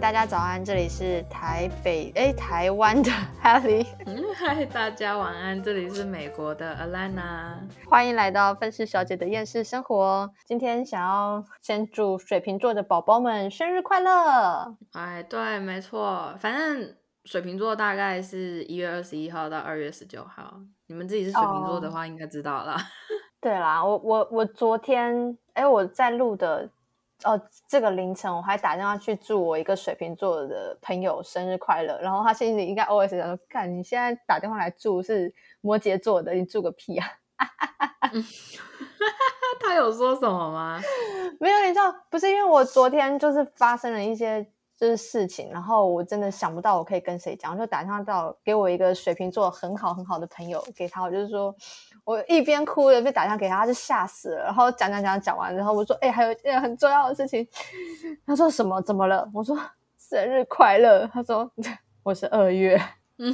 大家早安，这里是台北哎台湾的 Helly，嗯，嗨，大家晚安，这里是美国的 Alana，欢迎来到愤世小姐的厌世生活。今天想要先祝水瓶座的宝宝们生日快乐。哎，对，没错，反正水瓶座大概是一月二十一号到二月十九号，你们自己是水瓶座的话，应该知道了。对啦，我我我昨天哎我在录的。哦，这个凌晨我还打电话去祝我一个水瓶座的朋友生日快乐，然后他心里应该 always 想说：“看你现在打电话来祝是摩羯座的，你祝个屁啊！” 他有说什么吗？没有，你知道，不是因为我昨天就是发生了一些就是事情，然后我真的想不到我可以跟谁讲，就打电话到给我一个水瓶座很好很好的朋友给他，我就是说。我一边哭一边打电话给他，他就吓死了。然后讲讲讲讲完，然后我说：“哎，还有一件很重要的事情。”他说：“什么？怎么了？”我说：“生日快乐。”他说：“我是二月。”嗯，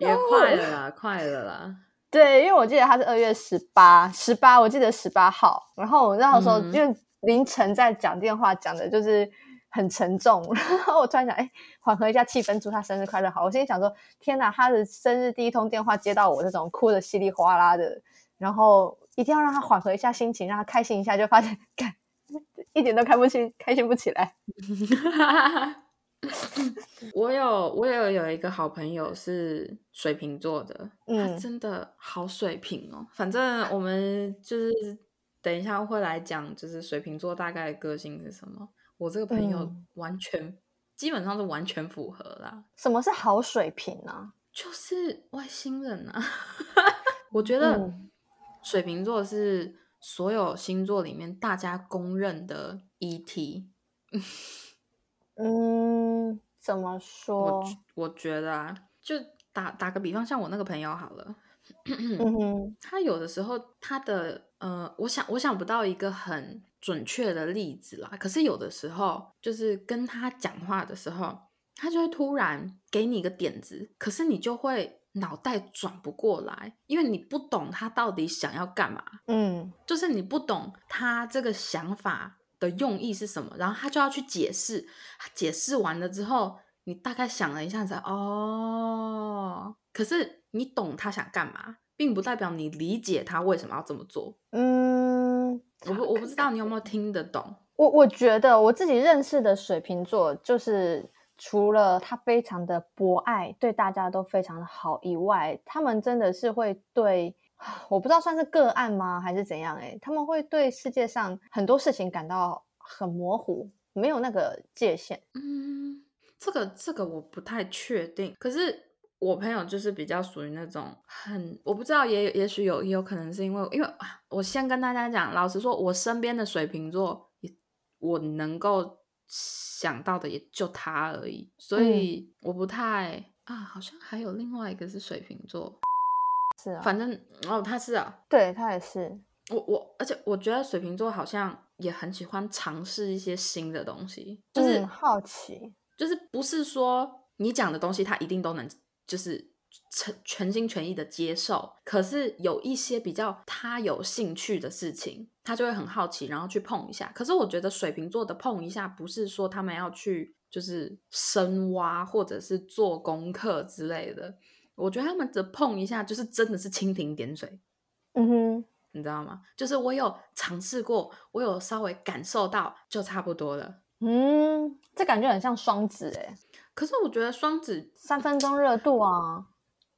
也快了啦，快了啦。对，因为我记得他是二月十八，十八，我记得十八号。然后我那时候因为凌晨在讲电话，讲的就是。很沉重，然后我突然想，哎，缓和一下气氛，祝他生日快乐。好，我心里想说，天哪，他的生日第一通电话接到我这种哭的稀里哗啦的，然后一定要让他缓和一下心情，让他开心一下，就发现，干，一点都开不起，开心不起来。我有，我有有一个好朋友是水瓶座的，嗯，真的好水瓶哦。反正我们就是等一下会来讲，就是水瓶座大概个性是什么。我这个朋友完全基本上是完全符合啦。什么是好水平呢？就是外星人啊！我觉得水瓶座是所有星座里面大家公认的 ET。嗯，怎么说？我我觉得啊，就打打个比方，像我那个朋友好了，他有的时候他的呃，我想我想不到一个很。准确的例子啦，可是有的时候就是跟他讲话的时候，他就会突然给你一个点子，可是你就会脑袋转不过来，因为你不懂他到底想要干嘛。嗯，就是你不懂他这个想法的用意是什么，然后他就要去解释，解释完了之后，你大概想了一下子，哦，可是你懂他想干嘛，并不代表你理解他为什么要这么做。嗯。我不我不知道你有没有听得懂。我我觉得我自己认识的水瓶座，就是除了他非常的博爱，对大家都非常的好以外，他们真的是会对，我不知道算是个案吗，还是怎样？哎，他们会对世界上很多事情感到很模糊，没有那个界限。嗯，这个这个我不太确定，可是。我朋友就是比较属于那种很，我不知道，也也许有也有可能是因为，因为我先跟大家讲，老实说，我身边的水瓶座，我能够想到的也就他而已，所以我不太啊，好像还有另外一个是水瓶座，是啊，反正哦，他是啊，对他也是，我我，而且我觉得水瓶座好像也很喜欢尝试一些新的东西，就是好奇，就是不是说你讲的东西他一定都能。就是全全心全意的接受，可是有一些比较他有兴趣的事情，他就会很好奇，然后去碰一下。可是我觉得水瓶座的碰一下，不是说他们要去就是深挖或者是做功课之类的。我觉得他们的碰一下，就是真的是蜻蜓点水。嗯哼，你知道吗？就是我有尝试过，我有稍微感受到，就差不多了。嗯，这感觉很像双子哎。可是我觉得双子三分钟热度啊，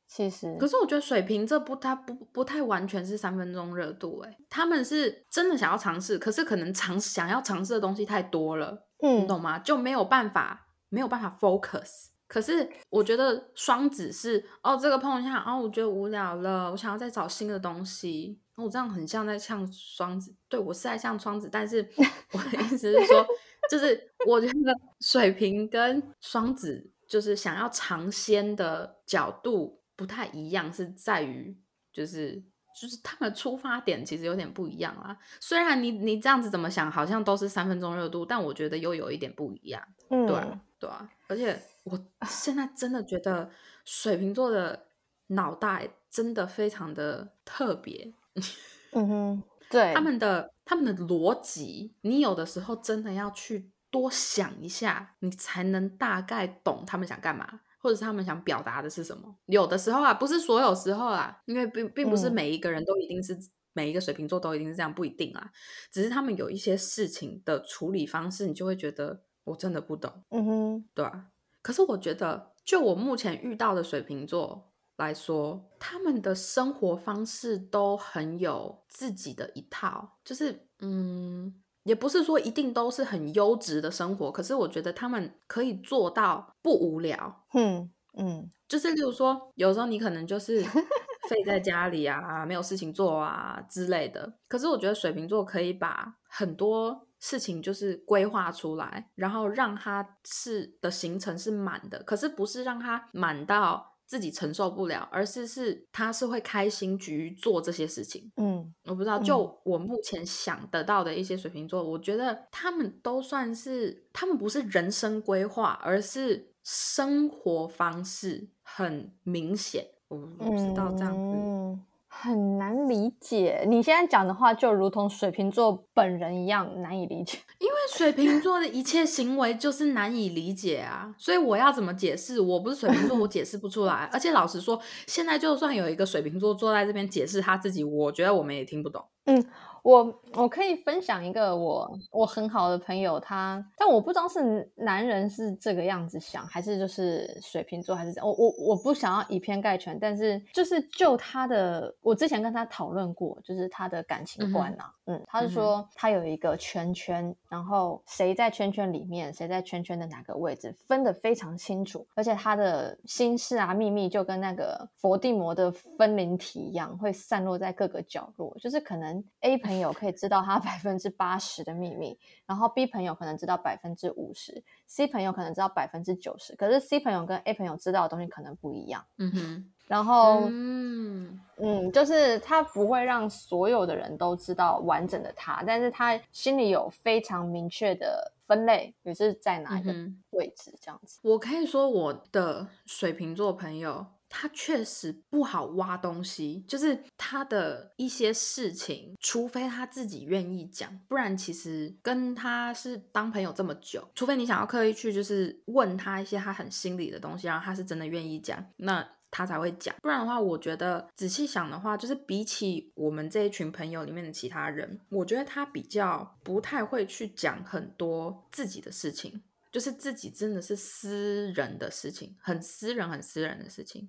其实。可是我觉得水瓶这不，它不不太完全是三分钟热度，哎，他们是真的想要尝试，可是可能尝想要尝试的东西太多了，嗯，你懂吗？就没有办法，没有办法 focus。可是我觉得双子是，哦，这个碰一下，哦，我觉得无聊了，我想要再找新的东西。我这样很像在像双子，对我是在像双子，但是我的意思是说。就是我觉得水瓶跟双子就是想要尝鲜的角度不太一样，是在于就是就是他们的出发点其实有点不一样啦。虽然你你这样子怎么想，好像都是三分钟热度，但我觉得又有一点不一样。嗯，对对啊。而且我现在真的觉得水瓶座的脑袋真的非常的特别。嗯哼，对他们的他们的逻辑，你有的时候真的要去多想一下，你才能大概懂他们想干嘛，或者是他们想表达的是什么。有的时候啊，不是所有时候啊，因为并并不是每一个人都一定是每一个水瓶座都一定是这样，不一定啊。只是他们有一些事情的处理方式，你就会觉得我真的不懂。嗯哼，对啊。可是我觉得，就我目前遇到的水瓶座。来说，他们的生活方式都很有自己的一套，就是嗯，也不是说一定都是很优质的生活，可是我觉得他们可以做到不无聊。嗯嗯，就是例如说，有时候你可能就是 废在家里啊，没有事情做啊之类的，可是我觉得水瓶座可以把很多事情就是规划出来，然后让他是的行程是满的，可是不是让他满到。自己承受不了，而是是他是会开心去做这些事情。嗯，我不知道，就我目前想得到的一些水瓶座，我觉得他们都算是，他们不是人生规划，而是生活方式很明显。我不知道这样子。很难理解，你现在讲的话就如同水瓶座本人一样难以理解，因为水瓶座的一切行为就是难以理解啊，所以我要怎么解释？我不是水瓶座，我解释不出来。而且老实说，现在就算有一个水瓶座坐在这边解释他自己，我觉得我们也听不懂。嗯。我我可以分享一个我我很好的朋友，他但我不知道是男人是这个样子想，还是就是水瓶座，还是我我我不想要以偏概全，但是就是就他的，我之前跟他讨论过，就是他的感情观啊，嗯，他是说他有一个圈圈，然后谁在圈圈里面，谁在圈圈的哪个位置分得非常清楚，而且他的心事啊秘密就跟那个佛地魔的分灵体一样，会散落在各个角落，就是可能 A 朋。朋友可以知道他 百分之八十的秘密，然后 B 朋友可能知道百分之五十，C 朋友可能知道百分之九十。可是 C 朋友跟 A 朋友知道的东西可能不一样。嗯哼，然后嗯嗯，就是他不会让所有的人都知道完整的他，但是他心里有非常明确的分类，也是在哪一个位置这样子。我可以说我的水瓶座朋友。他确实不好挖东西，就是他的一些事情，除非他自己愿意讲，不然其实跟他是当朋友这么久，除非你想要刻意去就是问他一些他很心里的东西，然后他是真的愿意讲，那他才会讲。不然的话，我觉得仔细想的话，就是比起我们这一群朋友里面的其他人，我觉得他比较不太会去讲很多自己的事情，就是自己真的是私人的事情，很私人、很私人的事情。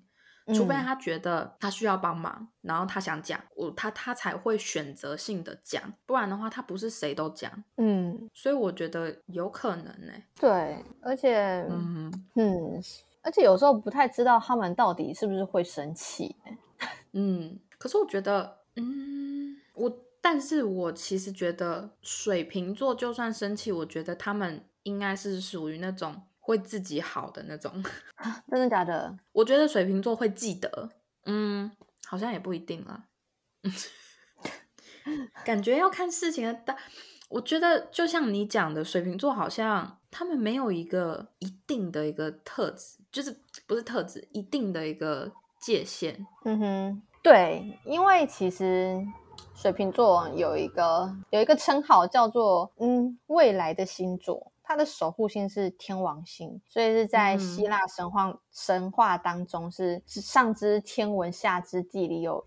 除非他觉得他需要帮忙，然后他想讲，我他他才会选择性的讲，不然的话他不是谁都讲。嗯，所以我觉得有可能呢。对，而且，嗯嗯，而且有时候不太知道他们到底是不是会生气。嗯，可是我觉得，嗯，我但是我其实觉得水瓶座就算生气，我觉得他们应该是属于那种。会自己好的那种，真的假的？我觉得水瓶座会记得，嗯，好像也不一定了，感觉要看事情的大。我觉得就像你讲的，水瓶座好像他们没有一个一定的一个特质，就是不是特质，一定的一个界限。嗯哼，对，因为其实水瓶座有一个有一个称号叫做嗯未来的星座。它的守护星是天王星，所以是在希腊神话神话当中是上知天文下知地理有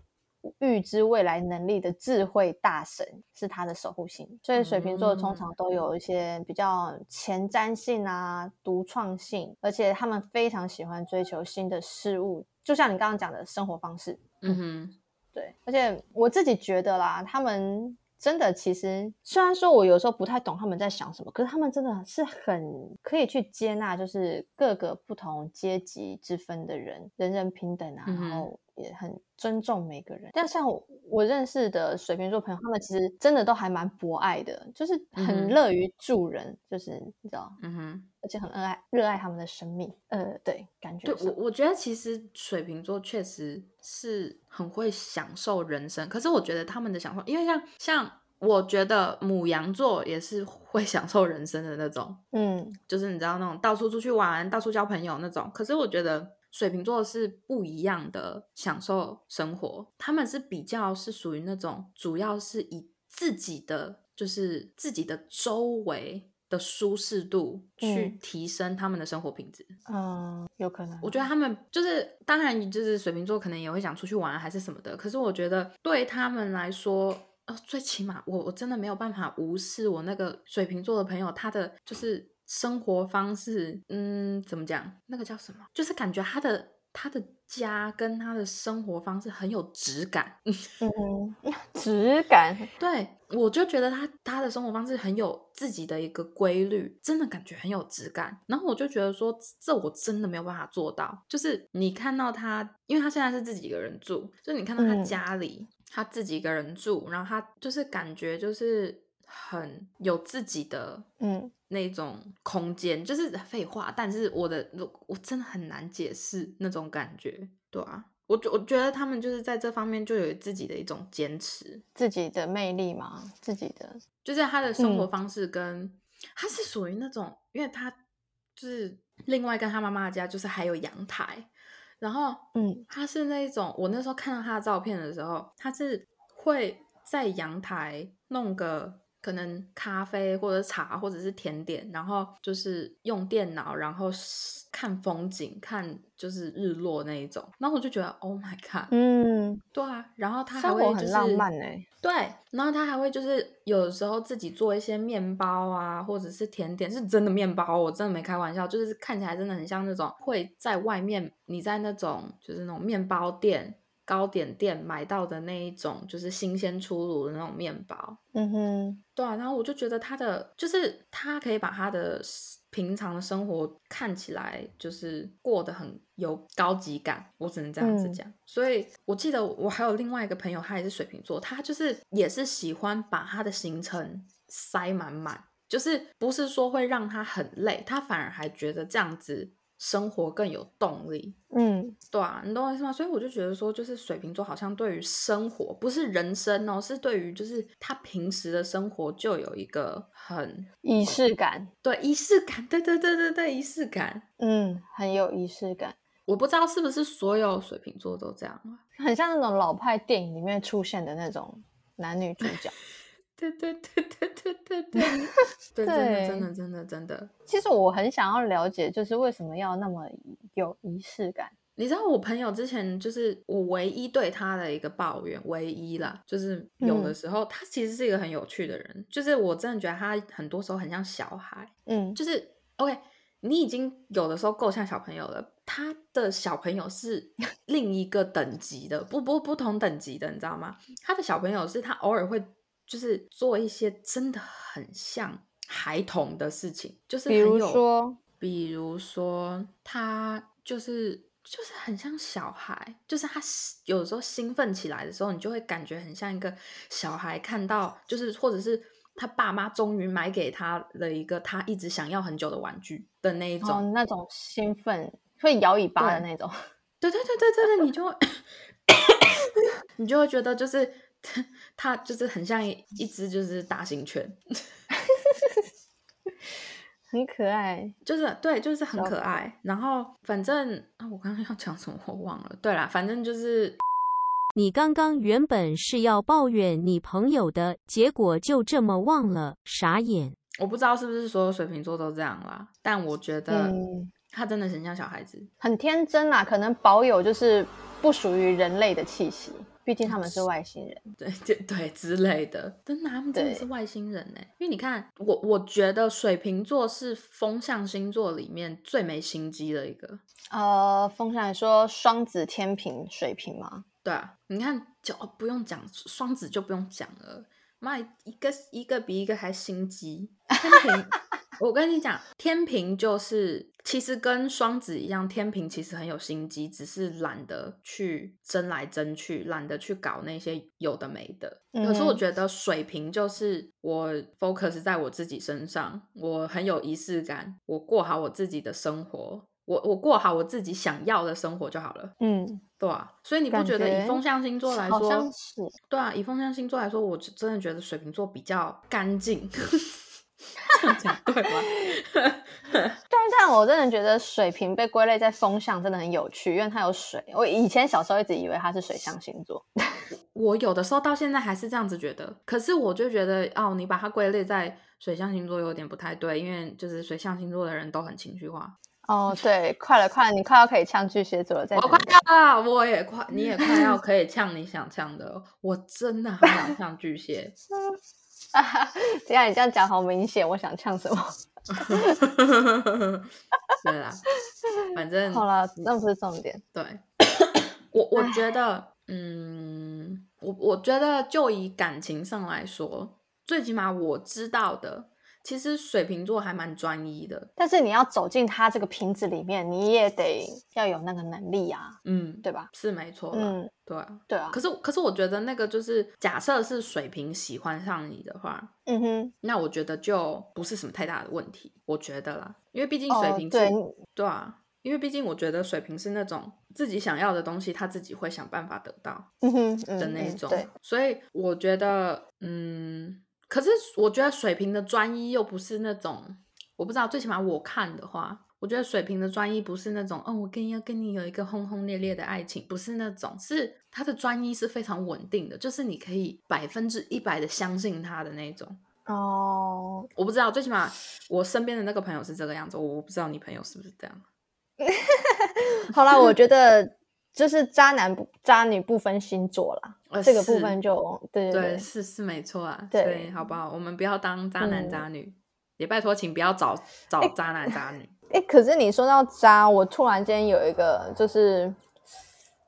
预知未来能力的智慧大神，是他的守护星。所以水瓶座通常都有一些比较前瞻性啊、独创性，而且他们非常喜欢追求新的事物，就像你刚刚讲的生活方式。嗯哼，对，而且我自己觉得啦，他们。真的，其实虽然说我有时候不太懂他们在想什么，可是他们真的是很可以去接纳，就是各个不同阶级之分的人，人人平等啊，然后也很尊重每个人。但像我认识的水瓶座朋友，他们其实真的都还蛮博爱的，就是很乐于助人，就是你知道，嗯哼，而且很热爱热爱他们的生命。呃，对，感觉对我我觉得其实水瓶座确实是很会享受人生，可是我觉得他们的享受，因为像像。我觉得母羊座也是会享受人生的那种，嗯，就是你知道那种到处出去玩、到处交朋友那种。可是我觉得水瓶座是不一样的享受生活，他们是比较是属于那种主要是以自己的就是自己的周围的舒适度去提升他们的生活品质。嗯，有可能。我觉得他们就是当然就是水瓶座可能也会想出去玩还是什么的，可是我觉得对他们来说，呃，最起码我我真的没有办法无视我那个水瓶座的朋友他的就是生活方式，嗯，怎么讲？那个叫什么？就是感觉他的。他的家跟他的生活方式很有质感，嗯，质感，对我就觉得他他的生活方式很有自己的一个规律，真的感觉很有质感。然后我就觉得说，这我真的没有办法做到。就是你看到他，因为他现在是自己一个人住，就你看到他家里，他自己一个人住，然后他就是感觉就是很有自己的，嗯。那种空间就是废话，但是我的我真的很难解释那种感觉，对啊，我我觉得他们就是在这方面就有自己的一种坚持，自己的魅力嘛，自己的就是他的生活方式跟他是属于那种，因为他就是另外跟他妈妈家就是还有阳台，然后嗯，他是那种我那时候看到他的照片的时候，他是会在阳台弄个。可能咖啡或者茶或者是甜点，然后就是用电脑，然后看风景，看就是日落那一种。然后我就觉得，Oh my god，嗯，对啊。然后他还会很浪漫哎，对。然后他还会就是有时候自己做一些面包啊，或者是甜点，是真的面包，我真的没开玩笑，就是看起来真的很像那种会在外面你在那种就是那种面包店。糕点店买到的那一种，就是新鲜出炉的那种面包。嗯哼，对啊。然后我就觉得他的，就是他可以把他的平常的生活看起来就是过得很有高级感。我只能这样子讲。所以我记得我还有另外一个朋友，他也是水瓶座，他就是也是喜欢把他的行程塞满满，就是不是说会让他很累，他反而还觉得这样子。生活更有动力，嗯，对啊，你懂我意思吗？所以我就觉得说，就是水瓶座好像对于生活，不是人生哦，是对于就是他平时的生活就有一个很仪式感，对，仪式感，对对对对对，仪式感，嗯，很有仪式感。我不知道是不是所有水瓶座都这样很像那种老派电影里面出现的那种男女主角。对对对对对对对，对 真的真的真的真的。其实我很想要了解，就是为什么要那么有仪式感？你知道我朋友之前就是我唯一对他的一个抱怨，唯一啦，就是有的时候他其实是一个很有趣的人，就是我真的觉得他很多时候很像小孩，嗯，就是 OK，你已经有的时候够像小朋友了，他的小朋友是另一个等级的，不不不同等级的，你知道吗？他的小朋友是他偶尔会。就是做一些真的很像孩童的事情，就是比如说，比如说他就是就是很像小孩，就是他有时候兴奋起来的时候，你就会感觉很像一个小孩看到，就是或者是他爸妈终于买给他了一个他一直想要很久的玩具的那一种，那种兴奋会摇尾巴的那种，对对对对对对，你就 你就会觉得就是。它就是很像一只就是大型犬 很可爱，就是对，就是很可爱。然后反正啊，我刚刚要讲什么我忘了。对啦，反正就是你刚刚原本是要抱怨你朋友的，结果就这么忘了，傻眼。我不知道是不是所有水瓶座都这样啦，但我觉得他真的很像小孩子，很天真啦，可能保有就是不属于人类的气息。毕竟他们是外星人，对对对之类的，真的他们真的是外星人呢。因为你看，我我觉得水瓶座是风象星座里面最没心机的一个。呃，风象说双子、天平、水瓶吗？对啊，你看就不用讲双子就不用讲了，妈一个一个比一个还心机。天平，我跟你讲，天平就是。其实跟双子一样，天平其实很有心机，只是懒得去争来争去，懒得去搞那些有的没的。可是我觉得水瓶就是我 focus 在我自己身上，我很有仪式感，我过好我自己的生活，我我过好我自己想要的生活就好了。嗯，对啊。所以你不觉得以风象星座来说，是？对啊，以风象星座来说，我真的觉得水瓶座比较干净。讲对吗？但但我真的觉得水瓶被归类在风象真的很有趣，因为它有水。我以前小时候一直以为它是水象星座。我有的时候到现在还是这样子觉得，可是我就觉得哦，你把它归类在水象星座有点不太对，因为就是水象星座的人都很情绪化。哦，对，快了，快了，你快要可以呛巨蟹座了，再我快要，我也快，你也快要可以呛你想呛的，我真的很想呛巨蟹。这样你这样讲好明显，我想呛什么？对啦，反正好了，那不是重点。对，我我觉得，嗯，我我觉得就以感情上来说，最起码我知道的。其实水瓶座还蛮专一的，但是你要走进他这个瓶子里面，你也得要有那个能力啊，嗯，对吧？是没错，嗯，对，对啊。可是，可是我觉得那个就是，假设是水瓶喜欢上你的话，嗯哼，那我觉得就不是什么太大的问题，我觉得啦，因为毕竟水瓶对，对啊，因为毕竟我觉得水瓶是那种自己想要的东西，他自己会想办法得到，嗯哼的那种，所以我觉得，嗯。可是我觉得水瓶的专一又不是那种，我不知道，最起码我看的话，我觉得水瓶的专一不是那种，哦，我跟要跟你有一个轰轰烈烈的爱情，不是那种，是他的专一是非常稳定的，就是你可以百分之一百的相信他的那种。哦，我不知道，最起码我身边的那个朋友是这个样子，我不知道你朋友是不是这样。好啦，我觉得。就是渣男不渣女不分星座啦，这个部分就对对是是没错啊，对，好不好？我们不要当渣男渣女，也拜托，请不要找找渣男渣女。哎，可是你说到渣，我突然间有一个，就是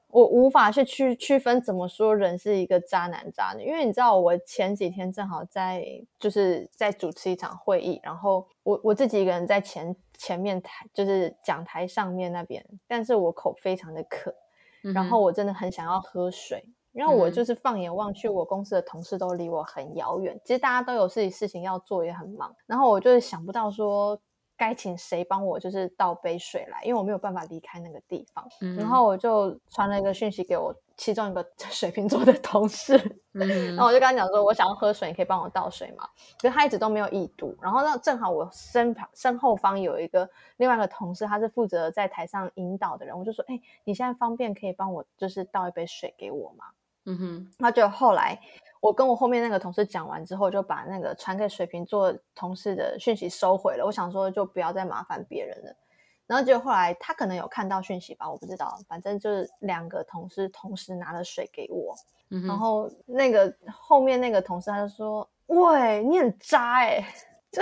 我无法去区区分怎么说人是一个渣男渣女，因为你知道，我前几天正好在就是在主持一场会议，然后我我自己一个人在前前面台，就是讲台上面那边，但是我口非常的渴。然后我真的很想要喝水，然后我就是放眼望去，我公司的同事都离我很遥远。其实大家都有自己事情要做，也很忙。然后我就是想不到说该请谁帮我，就是倒杯水来，因为我没有办法离开那个地方。然后我就传了一个讯息给我。其中一个 水瓶座的同事，然后我就跟他讲说，我想要喝水，你可以帮我倒水吗？可是他一直都没有意读。然后那，正好我身旁身后方有一个另外一个同事，他是负责在台上引导的人，我就说，哎，你现在方便可以帮我就是倒一杯水给我吗？嗯哼。那就后来我跟我后面那个同事讲完之后，就把那个传给水瓶座同事的讯息收回了。我想说，就不要再麻烦别人了。然后结果后来他可能有看到讯息吧，我不知道。反正就是两个同事同时拿了水给我，然后那个后面那个同事他就说：“喂，你很渣哎！” 这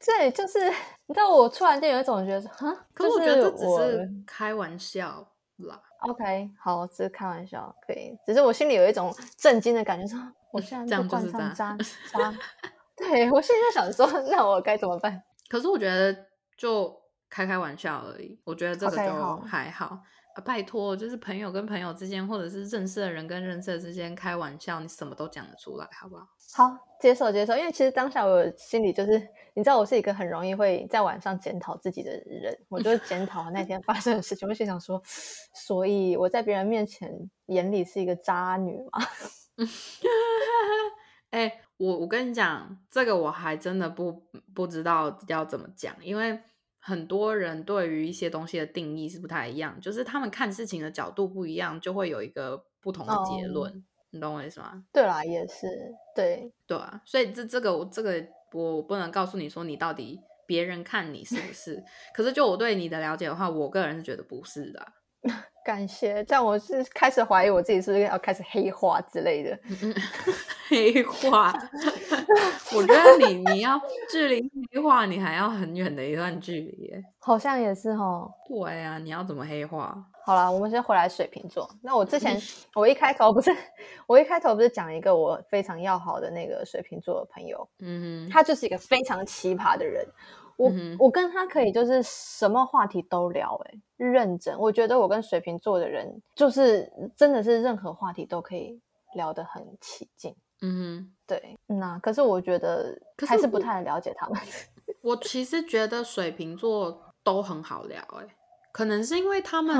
这就是你知道，我突然间有一种觉得，哈，可是我觉得只是开玩笑啦。OK，好，只是开玩笑，可以。只是我心里有一种震惊的感觉，说 我现在就冠上渣渣。对我现在想说，那我该怎么办？可是我觉得就。开开玩笑而已，我觉得这个就还好。拜托，就是朋友跟朋友之间，或者是认识的人跟认识的之间开玩笑，你什么都讲得出来，好不好？好，接受接受。因为其实当下我心里就是，你知道，我是一个很容易会在晚上检讨自己的人。我就 检讨那天发生的事情，我就想说，所以我在别人面前眼里是一个渣女吗？哎，我我跟你讲，这个我还真的不不知道要怎么讲，因为。很多人对于一些东西的定义是不太一样，就是他们看事情的角度不一样，就会有一个不同的结论。你懂我意思吗？对啦，也是对对啊，所以这这个我这个我不能告诉你说你到底别人看你是不是，可是就我对你的了解的话，我个人是觉得不是的。感谢，这样我是开始怀疑我自己是不是要开始黑化之类的。黑化，我觉得你你要距离黑化，你还要很远的一段距离。好像也是哦。对啊，你要怎么黑化？好了，我们先回来水瓶座。那我之前我一开头不是我一开头不是讲一个我非常要好的那个水瓶座的朋友，嗯哼，他就是一个非常奇葩的人。我我跟他可以就是什么话题都聊，哎，认真。我觉得我跟水瓶座的人就是真的是任何话题都可以聊得很起劲。嗯，对，那可是我觉得还是不太了解他们。我其实觉得水瓶座都很好聊，哎，可能是因为他们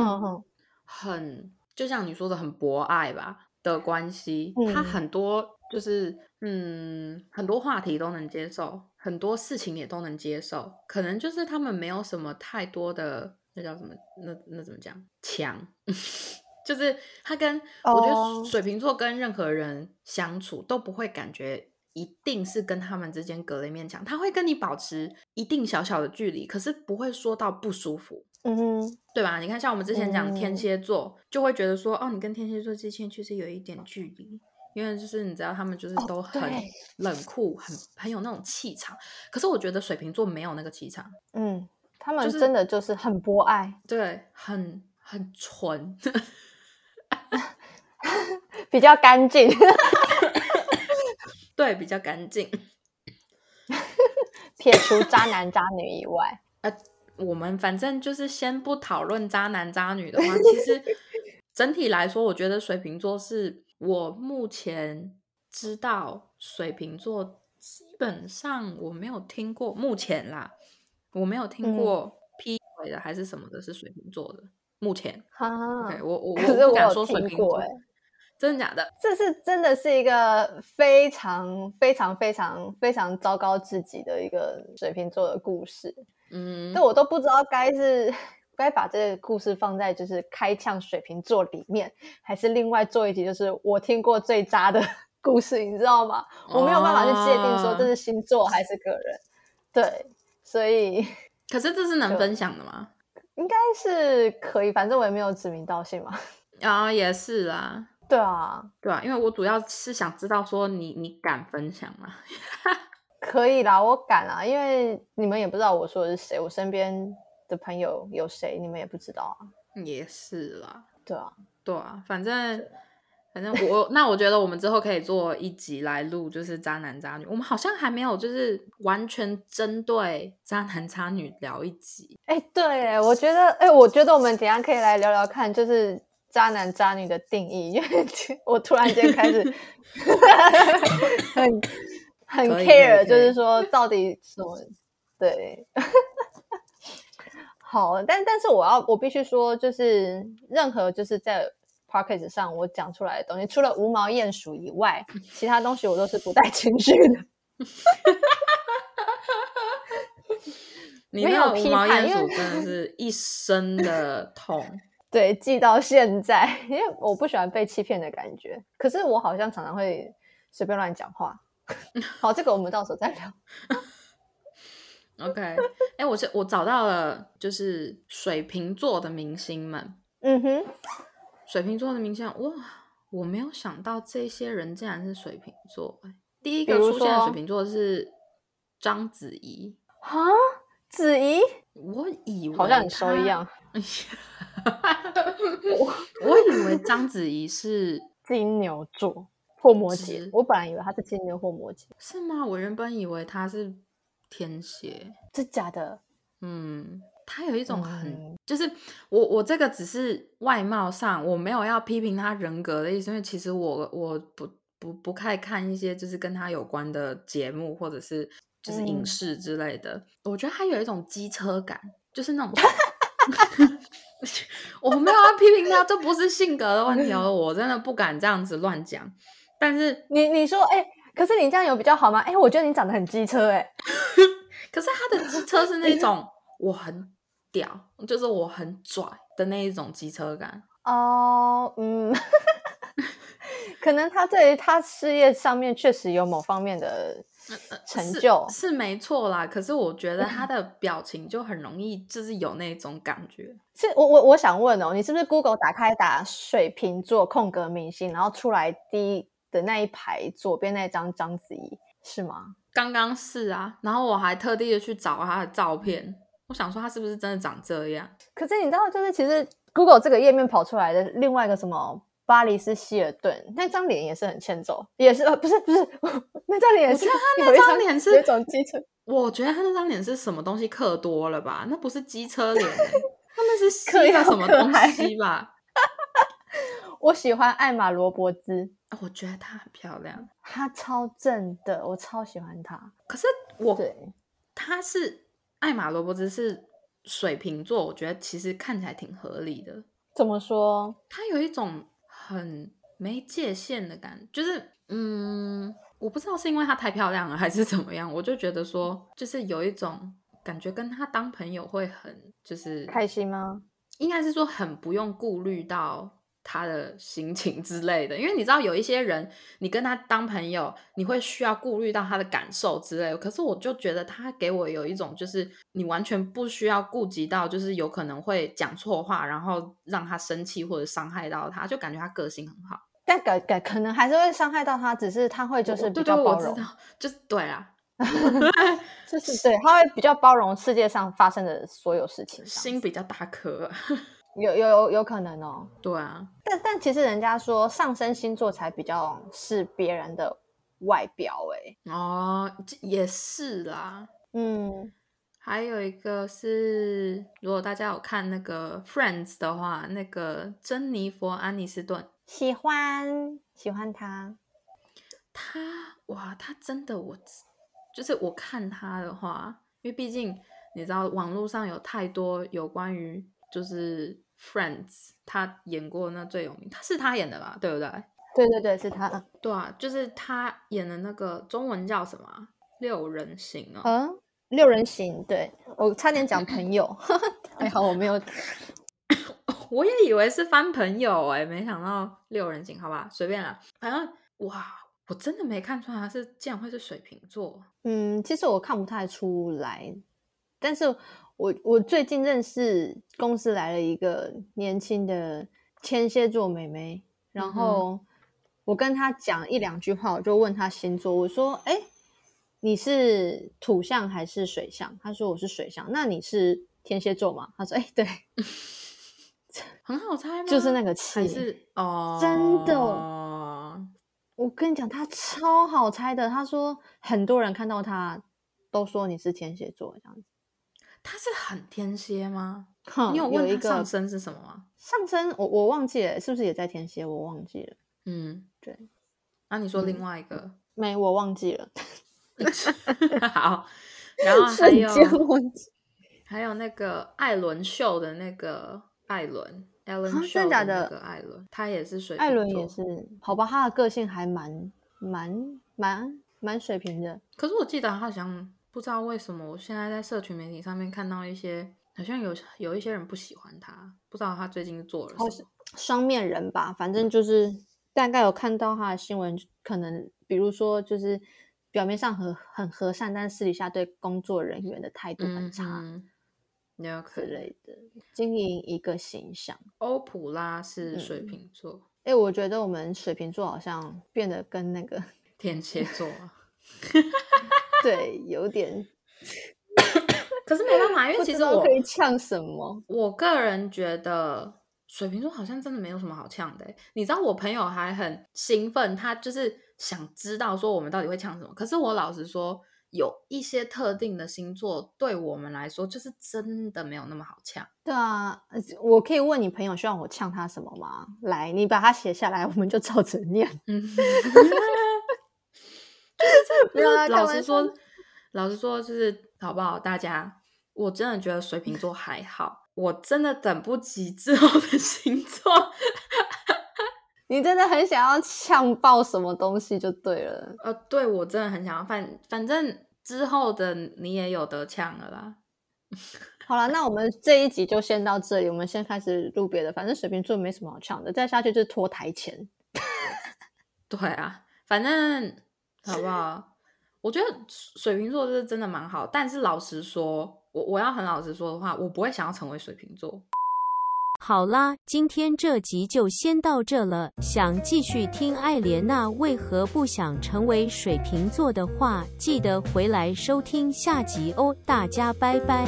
很就像你说的很博爱吧的关系，他很多就是嗯很多话题都能接受。很多事情也都能接受，可能就是他们没有什么太多的那叫什么，那那怎么讲？强，就是他跟我觉得水瓶座跟任何人相处都不会感觉一定是跟他们之间隔了一面墙，他会跟你保持一定小小的距离，可是不会说到不舒服，嗯哼，对吧？你看，像我们之前讲天蝎座，就会觉得说，哦，你跟天蝎座之间确实有一点距离，因为就是你知道他们就是都很冷酷，很很有那种气场，可是我觉得水瓶座没有那个气场，嗯，他们真的就是很博爱，对，很很纯。比较干净，对，比较干净。撇除渣男渣女以外，呃，我们反正就是先不讨论渣男渣女的话，其实整体来说，我觉得水瓶座是我目前知道水瓶座基本上我没有听过，目前啦，我没有听过劈腿的还是什么的，是水瓶座的。目前，哈对我我我不敢说水瓶座。真的假的？这是真的是一个非常非常非常非常糟糕至极的一个水瓶座的故事。嗯，但我都不知道该是该把这个故事放在就是开枪水瓶座里面，还是另外做一集就是我听过最渣的 故事，你知道吗？我没有办法去界定说这是星座还是个人。对，所以可是这是能分享的吗？应该是可以，反正我也没有指名道姓嘛。啊，也是啦。对啊，对啊，因为我主要是想知道说你你敢分享吗？可以啦，我敢啊，因为你们也不知道我说的是谁，我身边的朋友有谁，你们也不知道啊。也是啦，对啊，对啊，反正 反正我那我觉得我们之后可以做一集来录，就是渣男渣女。我们好像还没有就是完全针对渣男渣女聊一集。哎，对，我觉得，哎，我觉得我们等下可以来聊聊看，就是。渣男渣女的定义，因为我突然间开始 很很 care，就是说到底什么对，好，但但是我要我必须说，就是任何就是在 p o c k e t 上我讲出来的东西，除了无毛鼹鼠以外，其他东西我都是不带情绪的。你那个无毛鼹鼠真的是一生的痛。对，记到现在，因为我不喜欢被欺骗的感觉。可是我好像常常会随便乱讲话。好，这个我们到时候再聊。OK，哎，我是我找到了，就是水瓶座的明星们。嗯哼，水瓶座的明星，哇，我没有想到这些人竟然是水瓶座。第一个出现的水瓶座是章子怡。哈，子怡，我以为好像很熟一样。我我以为章子怡是 金牛座或摩羯，我本来以为她是金牛或摩羯，是吗？我原本以为她是天蝎，这假的？嗯，他有一种很，就是我我这个只是外貌上，我没有要批评他人格的意思，因为其实我我不不不太看一些就是跟他有关的节目或者是就是影视之类的，我觉得他有一种机车感，就是那种。我没有要批评他，这不是性格的问题哦。我真的不敢这样子乱讲。但是你你说，哎，可是你这样有比较好吗？哎，我觉得你长得很机车，哎。可是他的机车是那种 我很屌，就是我很拽的那一种机车感。哦，嗯，可能他对于他事业上面确实有某方面的。成就是没错啦，可是我觉得他的表情就很容易，就是有那种感觉。是我我我想问哦，你是不是 Google 打开打水瓶座空格明星，然后出来第一的那一排左边那张章子怡是吗？刚刚是啊，然后我还特地的去找她的照片，我想说她是不是真的长这样？可是你知道，就是其实 Google 这个页面跑出来的另外一个什么？巴黎斯希尔顿那张脸也是很欠揍，也是呃不是不是 那张脸，我觉得他那张脸是那种机车，我觉得他那张脸是什么东西刻多了吧？那不是机车脸，他们是 刻了什么东西吧？我喜欢艾玛罗伯兹，我觉得她很漂亮，她超正的，我超喜欢她。可是我对她是艾玛罗伯兹是水瓶座，我觉得其实看起来挺合理的。怎么说？她有一种。很没界限的感觉，就是嗯，我不知道是因为她太漂亮了还是怎么样，我就觉得说，就是有一种感觉，跟她当朋友会很就是开心吗？应该是说很不用顾虑到他的心情之类的，因为你知道有一些人，你跟他当朋友，你会需要顾虑到他的感受之类的。可是我就觉得他给我有一种，就是你完全不需要顾及到，就是有可能会讲错话，然后让他生气或者伤害到他，就感觉他个性很好。但改改可能还是会伤害到他，只是他会就是比较包容，就是对啊 就是对，他会比较包容世界上发生的所有事情，心比较大颗。有有有有可能哦，对啊，但但其实人家说上升星座才比较是别人的外表，哎，哦，也是啦，嗯，还有一个是，如果大家有看那个 Friends 的话，那个珍妮佛安妮斯顿，喜欢喜欢他，他哇，他真的我就是我看他的话，因为毕竟你知道网络上有太多有关于就是。Friends，他演过那最有名，他是他演的吧？对不对？对对对，是他。对啊，就是他演的那个中文叫什么？六人行啊。嗯，六人行。对我差点讲朋友，还好我没有。我也以为是翻朋友哎，没想到六人行，好吧，随便啦。反正哇，我真的没看出来他是竟然会是水瓶座。嗯，其实我看不太出来，但是。我我最近认识公司来了一个年轻的天蝎座妹妹，然后我跟她讲一两句话，我就问她星座，我说：“哎，你是土象还是水象？”她说：“我是水象。”那你是天蝎座吗？她说：“哎，对，很好猜吗？就是那个气，是哦，真的。我跟你讲，她超好猜的。她说很多人看到她都说你是天蝎座这样子。”他是很天蝎吗？你有问他上升是什么吗？上升我我忘记了，是不是也在天蝎？我忘记了。嗯，对。那你说另外一个？没，我忘记了。好，然后 还有还有那个艾伦秀的那个艾伦，艾伦秀的那个艾伦，他也是水。艾伦也是，好吧，他的个性还蛮蛮蛮蛮水平的。可是我记得他好像。不知道为什么，我现在在社群媒体上面看到一些，好像有有一些人不喜欢他，不知道他最近做了什么。双面人吧，反正就是大概有看到他的新闻，可能比如说就是表面上很很和善，但私底下对工作人员的态度很差，有可类的经营一个形象。欧普拉是水瓶座，哎，我觉得我们水瓶座好像变得跟那个天蝎座。对，有点，可是没办法，因为其实我可以呛什么？我个人觉得水瓶座好像真的没有什么好呛的。你知道，我朋友还很兴奋，他就是想知道说我们到底会呛什么。可是我老实说，有一些特定的星座对我们来说，就是真的没有那么好呛。对啊，我可以问你朋友，希望我呛他什么吗？来，你把它写下来，我们就照着念。嗯。没有啊，老实说，老实说，就是好不好？大家，我真的觉得水瓶座还好，我真的等不及之后的星座。你真的很想要呛爆什么东西就对了。呃，对我真的很想要，反反正之后的你也有得呛了啦。好了，那我们这一集就先到这里，我们先开始录别的。反正水瓶座没什么好呛的，再下去就是拖台前。对啊，反正。好不好？我觉得水瓶座是真的蛮好，但是老实说，我我要很老实说的话，我不会想要成为水瓶座。好啦，今天这集就先到这了。想继续听艾莲娜为何不想成为水瓶座的话，记得回来收听下集哦。大家拜拜。